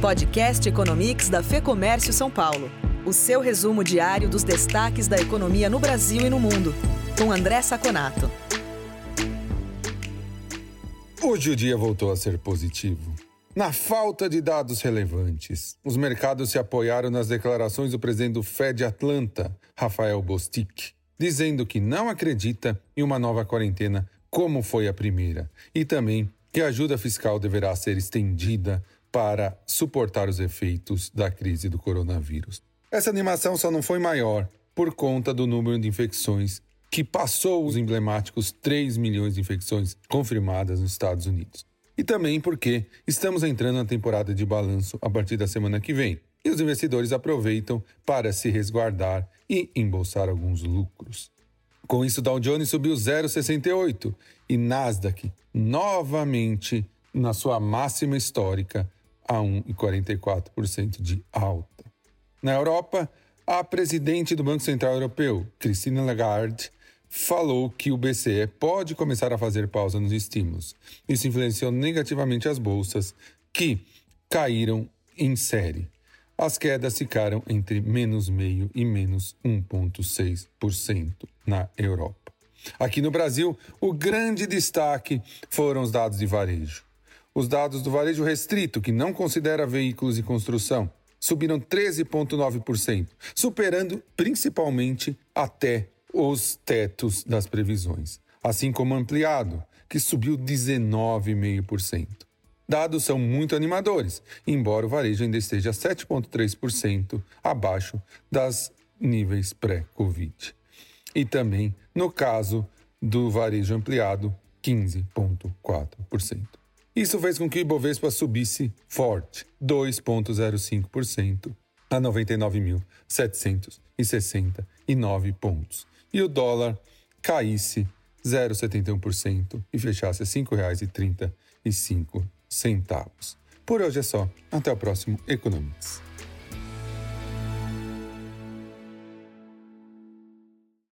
Podcast Economics da Fê Comércio São Paulo. O seu resumo diário dos destaques da economia no Brasil e no mundo. Com André Saconato. Hoje o dia voltou a ser positivo. Na falta de dados relevantes, os mercados se apoiaram nas declarações do presidente do Fed Atlanta, Rafael Bostic, dizendo que não acredita em uma nova quarentena como foi a primeira, e também que a ajuda fiscal deverá ser estendida para suportar os efeitos da crise do coronavírus. Essa animação só não foi maior por conta do número de infecções que passou os emblemáticos 3 milhões de infecções confirmadas nos Estados Unidos. E também porque estamos entrando na temporada de balanço a partir da semana que vem, e os investidores aproveitam para se resguardar e embolsar alguns lucros. Com isso, Dow Jones subiu 0,68 e Nasdaq novamente na sua máxima histórica a 1,44% de alta. Na Europa, a presidente do Banco Central Europeu, Christine Lagarde, falou que o BCE pode começar a fazer pausa nos estímulos. Isso influenciou negativamente as bolsas, que caíram em série. As quedas ficaram entre menos meio e menos 1,6% na Europa. Aqui no Brasil, o grande destaque foram os dados de varejo. Os dados do varejo restrito, que não considera veículos de construção, subiram 13,9%, superando principalmente até os tetos das previsões, assim como ampliado, que subiu 19,5%. Dados são muito animadores, embora o varejo ainda esteja 7,3% abaixo das níveis pré-Covid. E também, no caso do varejo ampliado, 15,4%. Isso fez com que o Ibovespa subisse forte, 2,05% a 99.769 pontos. E o dólar caísse 0,71% e fechasse a R$ 5,35 centavos. Por hoje é só. Até o próximo Economics.